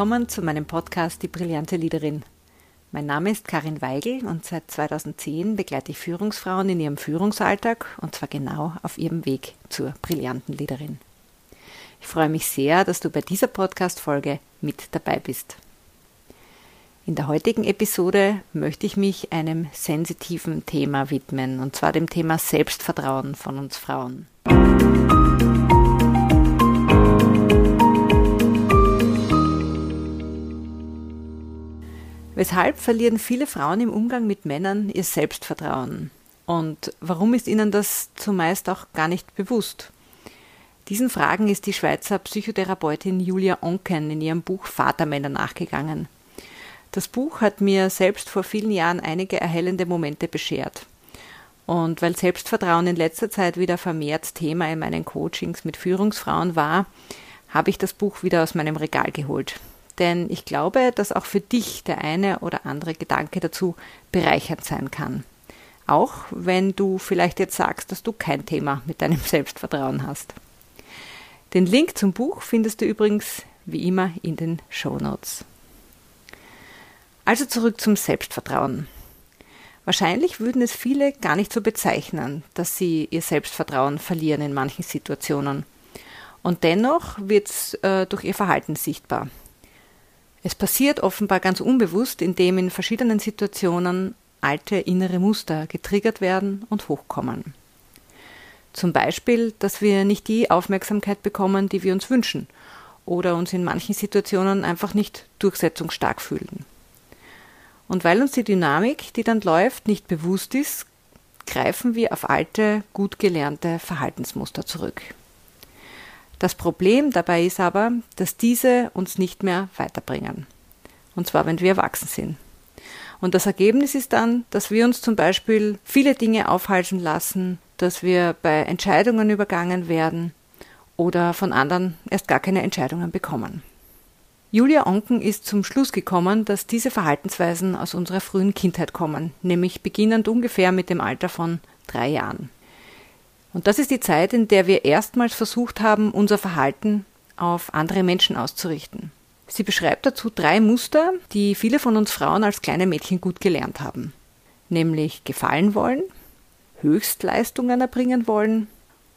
Willkommen zu meinem Podcast Die brillante Leaderin. Mein Name ist Karin Weigel und seit 2010 begleite ich Führungsfrauen in ihrem Führungsalltag und zwar genau auf ihrem Weg zur brillanten Leaderin. Ich freue mich sehr, dass du bei dieser Podcast-Folge mit dabei bist. In der heutigen Episode möchte ich mich einem sensitiven Thema widmen, und zwar dem Thema Selbstvertrauen von uns Frauen. Weshalb verlieren viele Frauen im Umgang mit Männern ihr Selbstvertrauen? Und warum ist ihnen das zumeist auch gar nicht bewusst? Diesen Fragen ist die Schweizer Psychotherapeutin Julia Onken in ihrem Buch Vatermänner nachgegangen. Das Buch hat mir selbst vor vielen Jahren einige erhellende Momente beschert. Und weil Selbstvertrauen in letzter Zeit wieder vermehrt Thema in meinen Coachings mit Führungsfrauen war, habe ich das Buch wieder aus meinem Regal geholt denn ich glaube, dass auch für dich der eine oder andere Gedanke dazu bereichernd sein kann. Auch wenn du vielleicht jetzt sagst, dass du kein Thema mit deinem Selbstvertrauen hast. Den Link zum Buch findest du übrigens wie immer in den Show Notes. Also zurück zum Selbstvertrauen. Wahrscheinlich würden es viele gar nicht so bezeichnen, dass sie ihr Selbstvertrauen verlieren in manchen Situationen. Und dennoch wird es äh, durch ihr Verhalten sichtbar. Es passiert offenbar ganz unbewusst, indem in verschiedenen Situationen alte innere Muster getriggert werden und hochkommen. Zum Beispiel, dass wir nicht die Aufmerksamkeit bekommen, die wir uns wünschen, oder uns in manchen Situationen einfach nicht durchsetzungsstark fühlen. Und weil uns die Dynamik, die dann läuft, nicht bewusst ist, greifen wir auf alte, gut gelernte Verhaltensmuster zurück. Das Problem dabei ist aber, dass diese uns nicht mehr weiterbringen. Und zwar, wenn wir erwachsen sind. Und das Ergebnis ist dann, dass wir uns zum Beispiel viele Dinge aufhalten lassen, dass wir bei Entscheidungen übergangen werden oder von anderen erst gar keine Entscheidungen bekommen. Julia Onken ist zum Schluss gekommen, dass diese Verhaltensweisen aus unserer frühen Kindheit kommen, nämlich beginnend ungefähr mit dem Alter von drei Jahren. Und das ist die Zeit, in der wir erstmals versucht haben, unser Verhalten auf andere Menschen auszurichten. Sie beschreibt dazu drei Muster, die viele von uns Frauen als kleine Mädchen gut gelernt haben. Nämlich gefallen wollen, Höchstleistungen erbringen wollen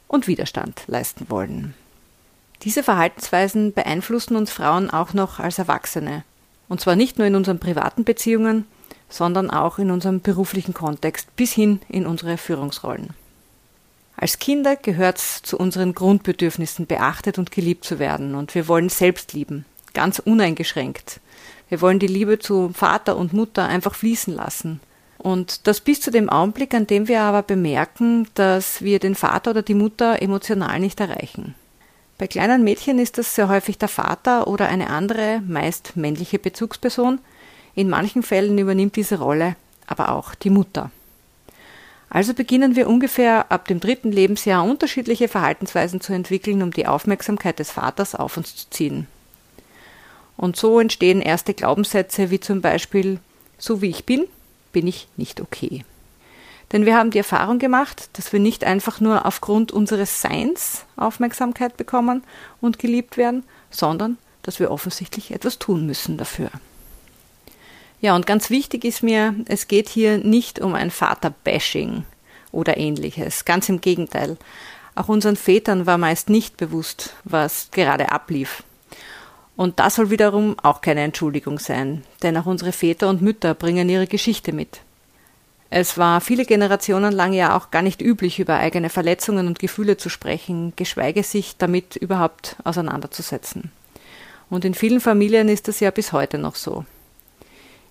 und Widerstand leisten wollen. Diese Verhaltensweisen beeinflussen uns Frauen auch noch als Erwachsene. Und zwar nicht nur in unseren privaten Beziehungen, sondern auch in unserem beruflichen Kontext bis hin in unsere Führungsrollen. Als Kinder gehört es zu unseren Grundbedürfnissen, beachtet und geliebt zu werden. Und wir wollen selbst lieben, ganz uneingeschränkt. Wir wollen die Liebe zu Vater und Mutter einfach fließen lassen. Und das bis zu dem Augenblick, an dem wir aber bemerken, dass wir den Vater oder die Mutter emotional nicht erreichen. Bei kleinen Mädchen ist das sehr häufig der Vater oder eine andere, meist männliche Bezugsperson. In manchen Fällen übernimmt diese Rolle aber auch die Mutter. Also beginnen wir ungefähr ab dem dritten Lebensjahr unterschiedliche Verhaltensweisen zu entwickeln, um die Aufmerksamkeit des Vaters auf uns zu ziehen. Und so entstehen erste Glaubenssätze wie zum Beispiel, so wie ich bin, bin ich nicht okay. Denn wir haben die Erfahrung gemacht, dass wir nicht einfach nur aufgrund unseres Seins Aufmerksamkeit bekommen und geliebt werden, sondern dass wir offensichtlich etwas tun müssen dafür. Ja, und ganz wichtig ist mir, es geht hier nicht um ein Vaterbashing oder ähnliches. Ganz im Gegenteil. Auch unseren Vätern war meist nicht bewusst, was gerade ablief. Und das soll wiederum auch keine Entschuldigung sein, denn auch unsere Väter und Mütter bringen ihre Geschichte mit. Es war viele Generationen lang ja auch gar nicht üblich, über eigene Verletzungen und Gefühle zu sprechen, geschweige sich damit überhaupt auseinanderzusetzen. Und in vielen Familien ist das ja bis heute noch so.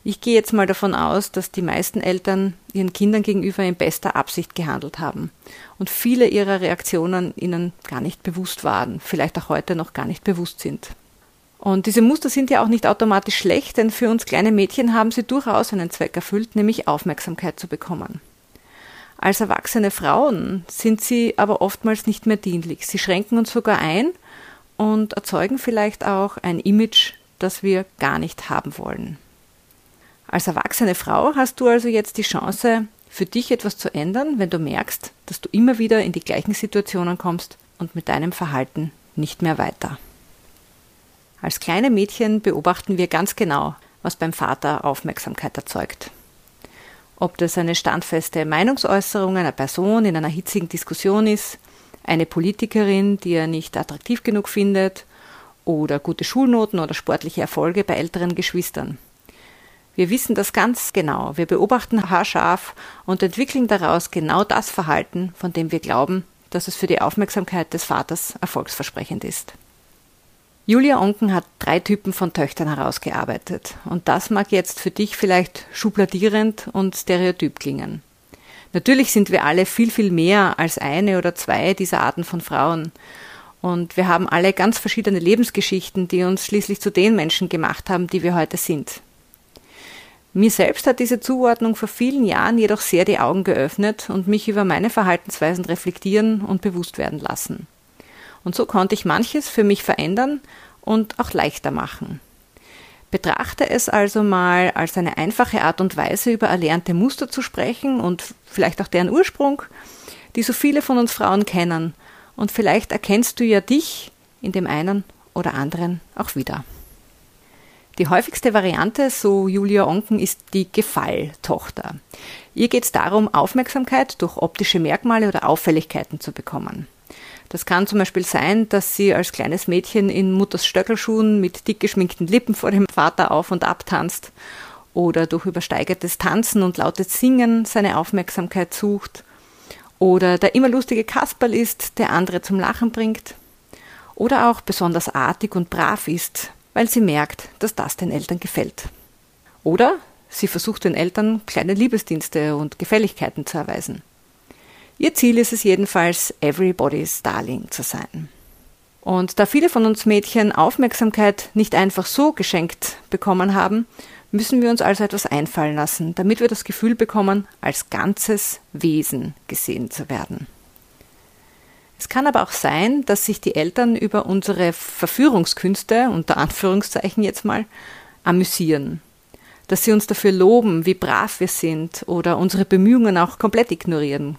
Ich gehe jetzt mal davon aus, dass die meisten Eltern ihren Kindern gegenüber in bester Absicht gehandelt haben und viele ihrer Reaktionen ihnen gar nicht bewusst waren, vielleicht auch heute noch gar nicht bewusst sind. Und diese Muster sind ja auch nicht automatisch schlecht, denn für uns kleine Mädchen haben sie durchaus einen Zweck erfüllt, nämlich Aufmerksamkeit zu bekommen. Als erwachsene Frauen sind sie aber oftmals nicht mehr dienlich. Sie schränken uns sogar ein und erzeugen vielleicht auch ein Image, das wir gar nicht haben wollen. Als erwachsene Frau hast du also jetzt die Chance, für dich etwas zu ändern, wenn du merkst, dass du immer wieder in die gleichen Situationen kommst und mit deinem Verhalten nicht mehr weiter. Als kleine Mädchen beobachten wir ganz genau, was beim Vater Aufmerksamkeit erzeugt. Ob das eine standfeste Meinungsäußerung einer Person in einer hitzigen Diskussion ist, eine Politikerin, die er nicht attraktiv genug findet, oder gute Schulnoten oder sportliche Erfolge bei älteren Geschwistern. Wir wissen das ganz genau, wir beobachten haarscharf und entwickeln daraus genau das Verhalten, von dem wir glauben, dass es für die Aufmerksamkeit des Vaters erfolgsversprechend ist. Julia Onken hat drei Typen von Töchtern herausgearbeitet und das mag jetzt für dich vielleicht schubladierend und stereotyp klingen. Natürlich sind wir alle viel, viel mehr als eine oder zwei dieser Arten von Frauen und wir haben alle ganz verschiedene Lebensgeschichten, die uns schließlich zu den Menschen gemacht haben, die wir heute sind. Mir selbst hat diese Zuordnung vor vielen Jahren jedoch sehr die Augen geöffnet und mich über meine Verhaltensweisen reflektieren und bewusst werden lassen. Und so konnte ich manches für mich verändern und auch leichter machen. Betrachte es also mal als eine einfache Art und Weise, über erlernte Muster zu sprechen und vielleicht auch deren Ursprung, die so viele von uns Frauen kennen und vielleicht erkennst du ja dich in dem einen oder anderen auch wieder. Die häufigste Variante, so Julia Onken, ist die Gefalltochter. Ihr geht es darum, Aufmerksamkeit durch optische Merkmale oder Auffälligkeiten zu bekommen. Das kann zum Beispiel sein, dass sie als kleines Mädchen in Mutters Stöckelschuhen mit dick geschminkten Lippen vor dem Vater auf und ab tanzt oder durch übersteigertes Tanzen und lautes Singen seine Aufmerksamkeit sucht oder der immer lustige Kasperl ist, der andere zum Lachen bringt. Oder auch besonders artig und brav ist, weil sie merkt, dass das den Eltern gefällt. Oder sie versucht den Eltern kleine Liebesdienste und Gefälligkeiten zu erweisen. Ihr Ziel ist es jedenfalls, everybody's darling zu sein. Und da viele von uns Mädchen Aufmerksamkeit nicht einfach so geschenkt bekommen haben, müssen wir uns also etwas einfallen lassen, damit wir das Gefühl bekommen, als ganzes Wesen gesehen zu werden. Es kann aber auch sein, dass sich die Eltern über unsere Verführungskünste, unter Anführungszeichen jetzt mal, amüsieren. Dass sie uns dafür loben, wie brav wir sind oder unsere Bemühungen auch komplett ignorieren.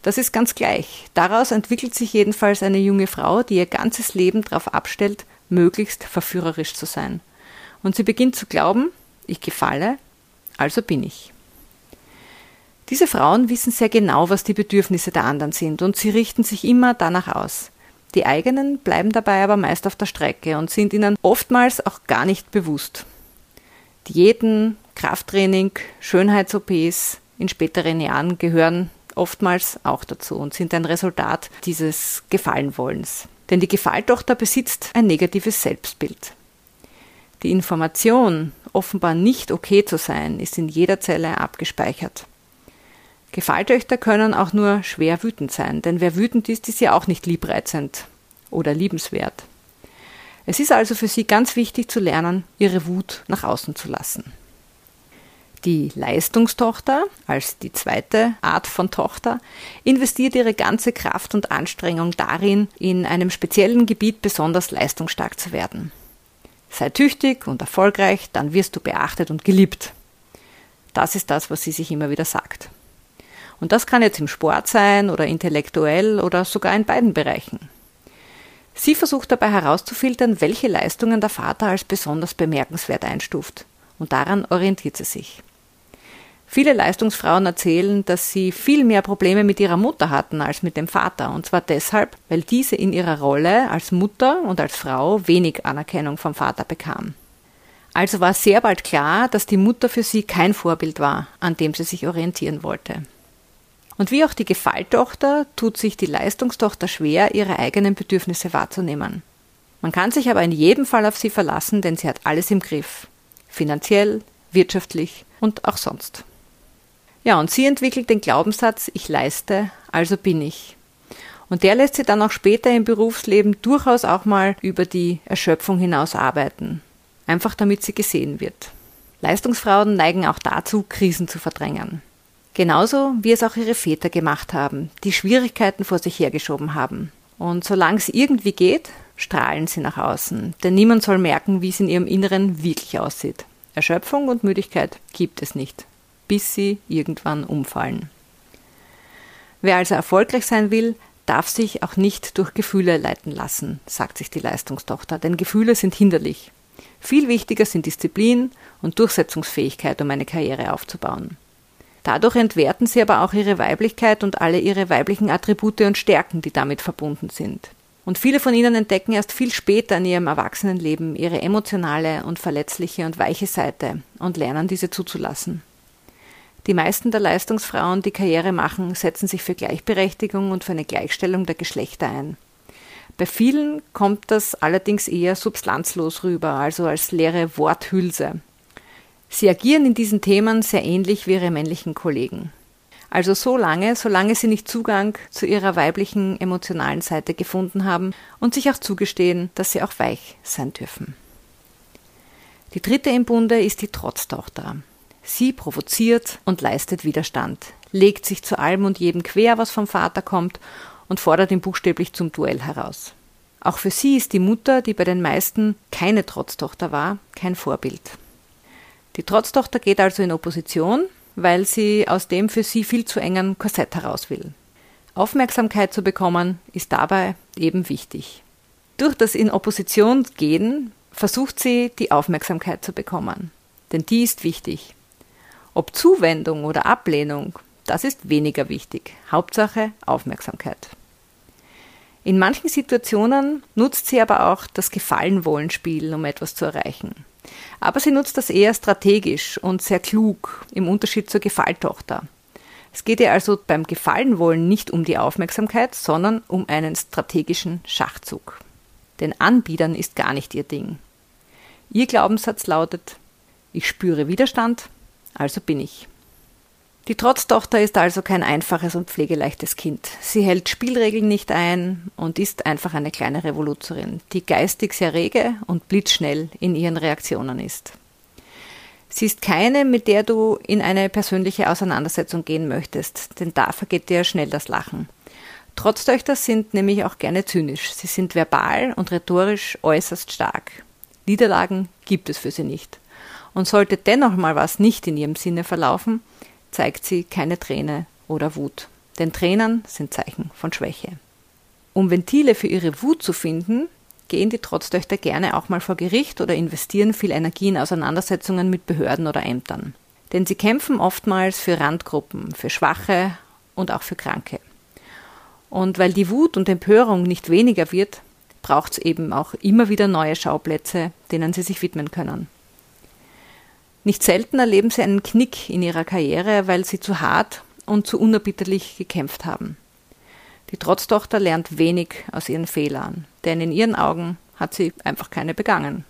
Das ist ganz gleich. Daraus entwickelt sich jedenfalls eine junge Frau, die ihr ganzes Leben darauf abstellt, möglichst verführerisch zu sein. Und sie beginnt zu glauben, ich gefalle, also bin ich. Diese Frauen wissen sehr genau, was die Bedürfnisse der anderen sind, und sie richten sich immer danach aus. Die eigenen bleiben dabei aber meist auf der Strecke und sind ihnen oftmals auch gar nicht bewusst. Diäten, Krafttraining, Schönheits-OPs in späteren Jahren gehören oftmals auch dazu und sind ein Resultat dieses Gefallenwollens. Denn die Gefalltochter besitzt ein negatives Selbstbild. Die Information, offenbar nicht okay zu sein, ist in jeder Zelle abgespeichert. Gefalltöchter können auch nur schwer wütend sein, denn wer wütend ist, ist ja auch nicht liebreizend oder liebenswert. Es ist also für sie ganz wichtig zu lernen, ihre Wut nach außen zu lassen. Die Leistungstochter, als die zweite Art von Tochter, investiert ihre ganze Kraft und Anstrengung darin, in einem speziellen Gebiet besonders leistungsstark zu werden. Sei tüchtig und erfolgreich, dann wirst du beachtet und geliebt. Das ist das, was sie sich immer wieder sagt. Und das kann jetzt im Sport sein oder intellektuell oder sogar in beiden Bereichen. Sie versucht dabei herauszufiltern, welche Leistungen der Vater als besonders bemerkenswert einstuft. Und daran orientiert sie sich. Viele Leistungsfrauen erzählen, dass sie viel mehr Probleme mit ihrer Mutter hatten als mit dem Vater, und zwar deshalb, weil diese in ihrer Rolle als Mutter und als Frau wenig Anerkennung vom Vater bekam. Also war sehr bald klar, dass die Mutter für sie kein Vorbild war, an dem sie sich orientieren wollte. Und wie auch die Gefalltochter tut sich die Leistungstochter schwer, ihre eigenen Bedürfnisse wahrzunehmen. Man kann sich aber in jedem Fall auf sie verlassen, denn sie hat alles im Griff. Finanziell, wirtschaftlich und auch sonst. Ja, und sie entwickelt den Glaubenssatz, ich leiste, also bin ich. Und der lässt sie dann auch später im Berufsleben durchaus auch mal über die Erschöpfung hinaus arbeiten. Einfach damit sie gesehen wird. Leistungsfrauen neigen auch dazu, Krisen zu verdrängen. Genauso wie es auch ihre Väter gemacht haben, die Schwierigkeiten vor sich hergeschoben haben. Und solange es irgendwie geht, strahlen sie nach außen, denn niemand soll merken, wie es in ihrem Inneren wirklich aussieht. Erschöpfung und Müdigkeit gibt es nicht bis sie irgendwann umfallen. Wer also erfolgreich sein will, darf sich auch nicht durch Gefühle leiten lassen, sagt sich die Leistungstochter, denn Gefühle sind hinderlich. Viel wichtiger sind Disziplin und Durchsetzungsfähigkeit, um eine Karriere aufzubauen. Dadurch entwerten sie aber auch ihre Weiblichkeit und alle ihre weiblichen Attribute und Stärken, die damit verbunden sind. Und viele von ihnen entdecken erst viel später in ihrem Erwachsenenleben ihre emotionale und verletzliche und weiche Seite und lernen diese zuzulassen. Die meisten der Leistungsfrauen, die Karriere machen, setzen sich für Gleichberechtigung und für eine Gleichstellung der Geschlechter ein. Bei vielen kommt das allerdings eher substanzlos rüber, also als leere Worthülse. Sie agieren in diesen Themen sehr ähnlich wie ihre männlichen Kollegen. Also so lange, solange sie nicht Zugang zu ihrer weiblichen emotionalen Seite gefunden haben und sich auch zugestehen, dass sie auch weich sein dürfen. Die dritte im Bunde ist die Trotztochter. Sie provoziert und leistet Widerstand, legt sich zu allem und jedem quer, was vom Vater kommt, und fordert ihn buchstäblich zum Duell heraus. Auch für sie ist die Mutter, die bei den meisten keine Trotztochter war, kein Vorbild. Die Trotztochter geht also in Opposition, weil sie aus dem für sie viel zu engen Korsett heraus will. Aufmerksamkeit zu bekommen ist dabei eben wichtig. Durch das in Opposition gehen versucht sie, die Aufmerksamkeit zu bekommen. Denn die ist wichtig. Ob Zuwendung oder Ablehnung, das ist weniger wichtig. Hauptsache Aufmerksamkeit. In manchen Situationen nutzt sie aber auch das Gefallenwollenspiel, um etwas zu erreichen. Aber sie nutzt das eher strategisch und sehr klug, im Unterschied zur Gefalltochter. Es geht ihr also beim Gefallenwollen nicht um die Aufmerksamkeit, sondern um einen strategischen Schachzug. Denn Anbiedern ist gar nicht ihr Ding. Ihr Glaubenssatz lautet, ich spüre Widerstand, also bin ich. Die Trotztochter ist also kein einfaches und pflegeleichtes Kind. Sie hält Spielregeln nicht ein und ist einfach eine kleine Revoluzerin, die geistig sehr rege und blitzschnell in ihren Reaktionen ist. Sie ist keine, mit der du in eine persönliche Auseinandersetzung gehen möchtest, denn da vergeht dir schnell das Lachen. Trotztöchter sind nämlich auch gerne zynisch. Sie sind verbal und rhetorisch äußerst stark. Niederlagen gibt es für sie nicht. Und sollte dennoch mal was nicht in ihrem Sinne verlaufen, zeigt sie keine Träne oder Wut. Denn Tränen sind Zeichen von Schwäche. Um Ventile für ihre Wut zu finden, gehen die Trotztöchter gerne auch mal vor Gericht oder investieren viel Energie in Auseinandersetzungen mit Behörden oder Ämtern. Denn sie kämpfen oftmals für Randgruppen, für Schwache und auch für Kranke. Und weil die Wut und Empörung nicht weniger wird, braucht es eben auch immer wieder neue Schauplätze, denen sie sich widmen können. Nicht selten erleben sie einen Knick in ihrer Karriere, weil sie zu hart und zu unerbitterlich gekämpft haben. Die Trotztochter lernt wenig aus ihren Fehlern, denn in ihren Augen hat sie einfach keine begangen.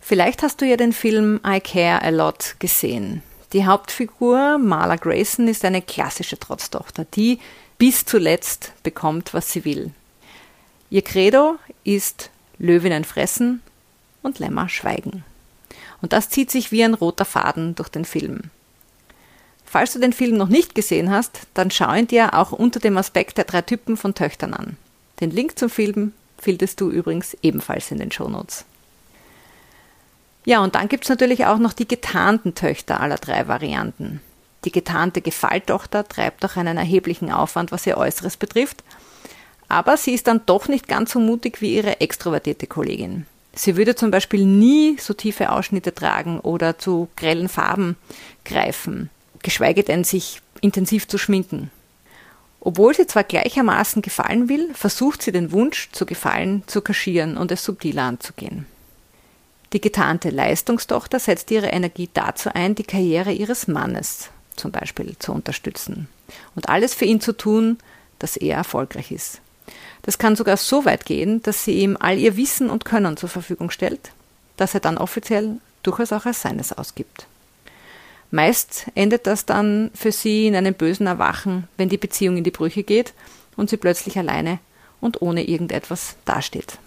Vielleicht hast du ja den Film I Care a Lot gesehen. Die Hauptfigur Marla Grayson ist eine klassische Trotztochter, die bis zuletzt bekommt, was sie will. Ihr Credo ist Löwinnen fressen und Lämmer schweigen. Und das zieht sich wie ein roter Faden durch den Film. Falls du den Film noch nicht gesehen hast, dann schau ihn dir auch unter dem Aspekt der drei Typen von Töchtern an. Den Link zum Film findest du übrigens ebenfalls in den Shownotes. Ja, und dann gibt es natürlich auch noch die getarnten Töchter aller drei Varianten. Die getarnte Gefalltochter treibt auch einen erheblichen Aufwand, was ihr Äußeres betrifft, aber sie ist dann doch nicht ganz so mutig wie ihre extrovertierte Kollegin. Sie würde zum Beispiel nie so tiefe Ausschnitte tragen oder zu grellen Farben greifen, geschweige denn sich intensiv zu schminken. Obwohl sie zwar gleichermaßen gefallen will, versucht sie den Wunsch zu gefallen zu kaschieren und es subtiler anzugehen. Die getarnte Leistungstochter setzt ihre Energie dazu ein, die Karriere ihres Mannes zum Beispiel zu unterstützen und alles für ihn zu tun, dass er erfolgreich ist. Das kann sogar so weit gehen, dass sie ihm all ihr Wissen und Können zur Verfügung stellt, das er dann offiziell durchaus auch als seines ausgibt. Meist endet das dann für sie in einem bösen Erwachen, wenn die Beziehung in die Brüche geht und sie plötzlich alleine und ohne irgendetwas dasteht.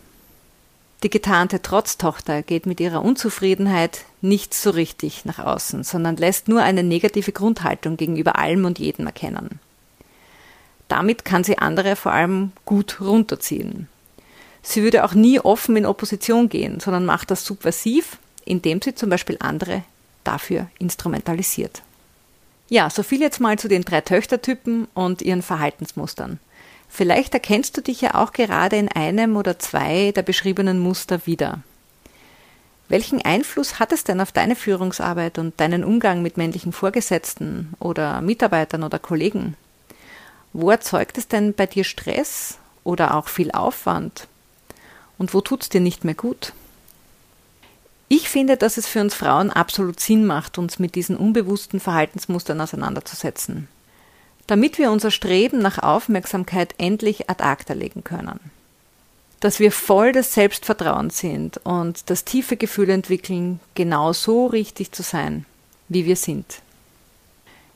Die getarnte Trotztochter geht mit ihrer Unzufriedenheit nicht so richtig nach außen, sondern lässt nur eine negative Grundhaltung gegenüber allem und jedem erkennen. Damit kann sie andere vor allem gut runterziehen. Sie würde auch nie offen in Opposition gehen, sondern macht das subversiv, indem sie zum Beispiel andere dafür instrumentalisiert. Ja, so viel jetzt mal zu den drei Töchtertypen und ihren Verhaltensmustern. Vielleicht erkennst du dich ja auch gerade in einem oder zwei der beschriebenen Muster wieder. Welchen Einfluss hat es denn auf deine Führungsarbeit und deinen Umgang mit männlichen Vorgesetzten oder Mitarbeitern oder Kollegen? Wo erzeugt es denn bei dir Stress oder auch viel Aufwand? Und wo tut es dir nicht mehr gut? Ich finde, dass es für uns Frauen absolut Sinn macht, uns mit diesen unbewussten Verhaltensmustern auseinanderzusetzen, damit wir unser Streben nach Aufmerksamkeit endlich ad acta legen können dass wir voll des Selbstvertrauens sind und das tiefe Gefühl entwickeln, genau so richtig zu sein, wie wir sind.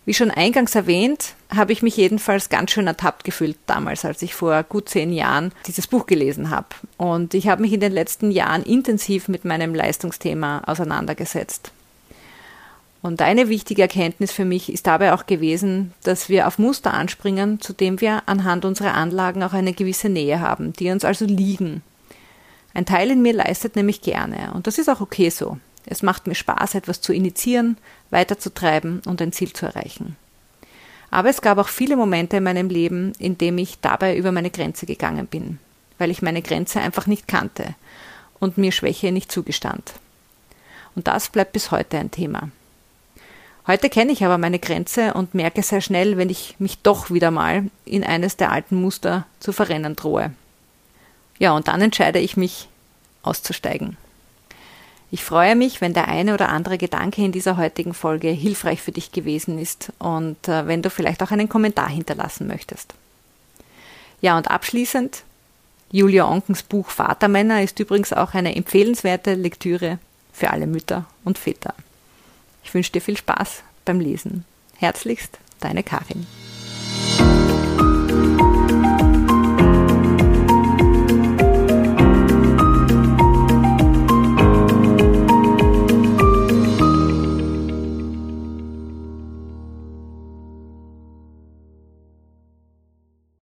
Wie schon eingangs erwähnt, habe ich mich jedenfalls ganz schön ertappt gefühlt damals, als ich vor gut zehn Jahren dieses Buch gelesen habe. Und ich habe mich in den letzten Jahren intensiv mit meinem Leistungsthema auseinandergesetzt. Und eine wichtige Erkenntnis für mich ist dabei auch gewesen, dass wir auf Muster anspringen, zu dem wir anhand unserer Anlagen auch eine gewisse Nähe haben, die uns also liegen. Ein Teil in mir leistet nämlich gerne und das ist auch okay so. Es macht mir Spaß, etwas zu initiieren, weiterzutreiben und ein Ziel zu erreichen. Aber es gab auch viele Momente in meinem Leben, in dem ich dabei über meine Grenze gegangen bin, weil ich meine Grenze einfach nicht kannte und mir Schwäche nicht zugestand. Und das bleibt bis heute ein Thema. Heute kenne ich aber meine Grenze und merke sehr schnell, wenn ich mich doch wieder mal in eines der alten Muster zu verrennen drohe. Ja, und dann entscheide ich mich auszusteigen. Ich freue mich, wenn der eine oder andere Gedanke in dieser heutigen Folge hilfreich für dich gewesen ist und äh, wenn du vielleicht auch einen Kommentar hinterlassen möchtest. Ja, und abschließend, Julia Onkens Buch Vatermänner ist übrigens auch eine empfehlenswerte Lektüre für alle Mütter und Väter. Ich wünsche dir viel Spaß beim Lesen. Herzlichst, deine Karin.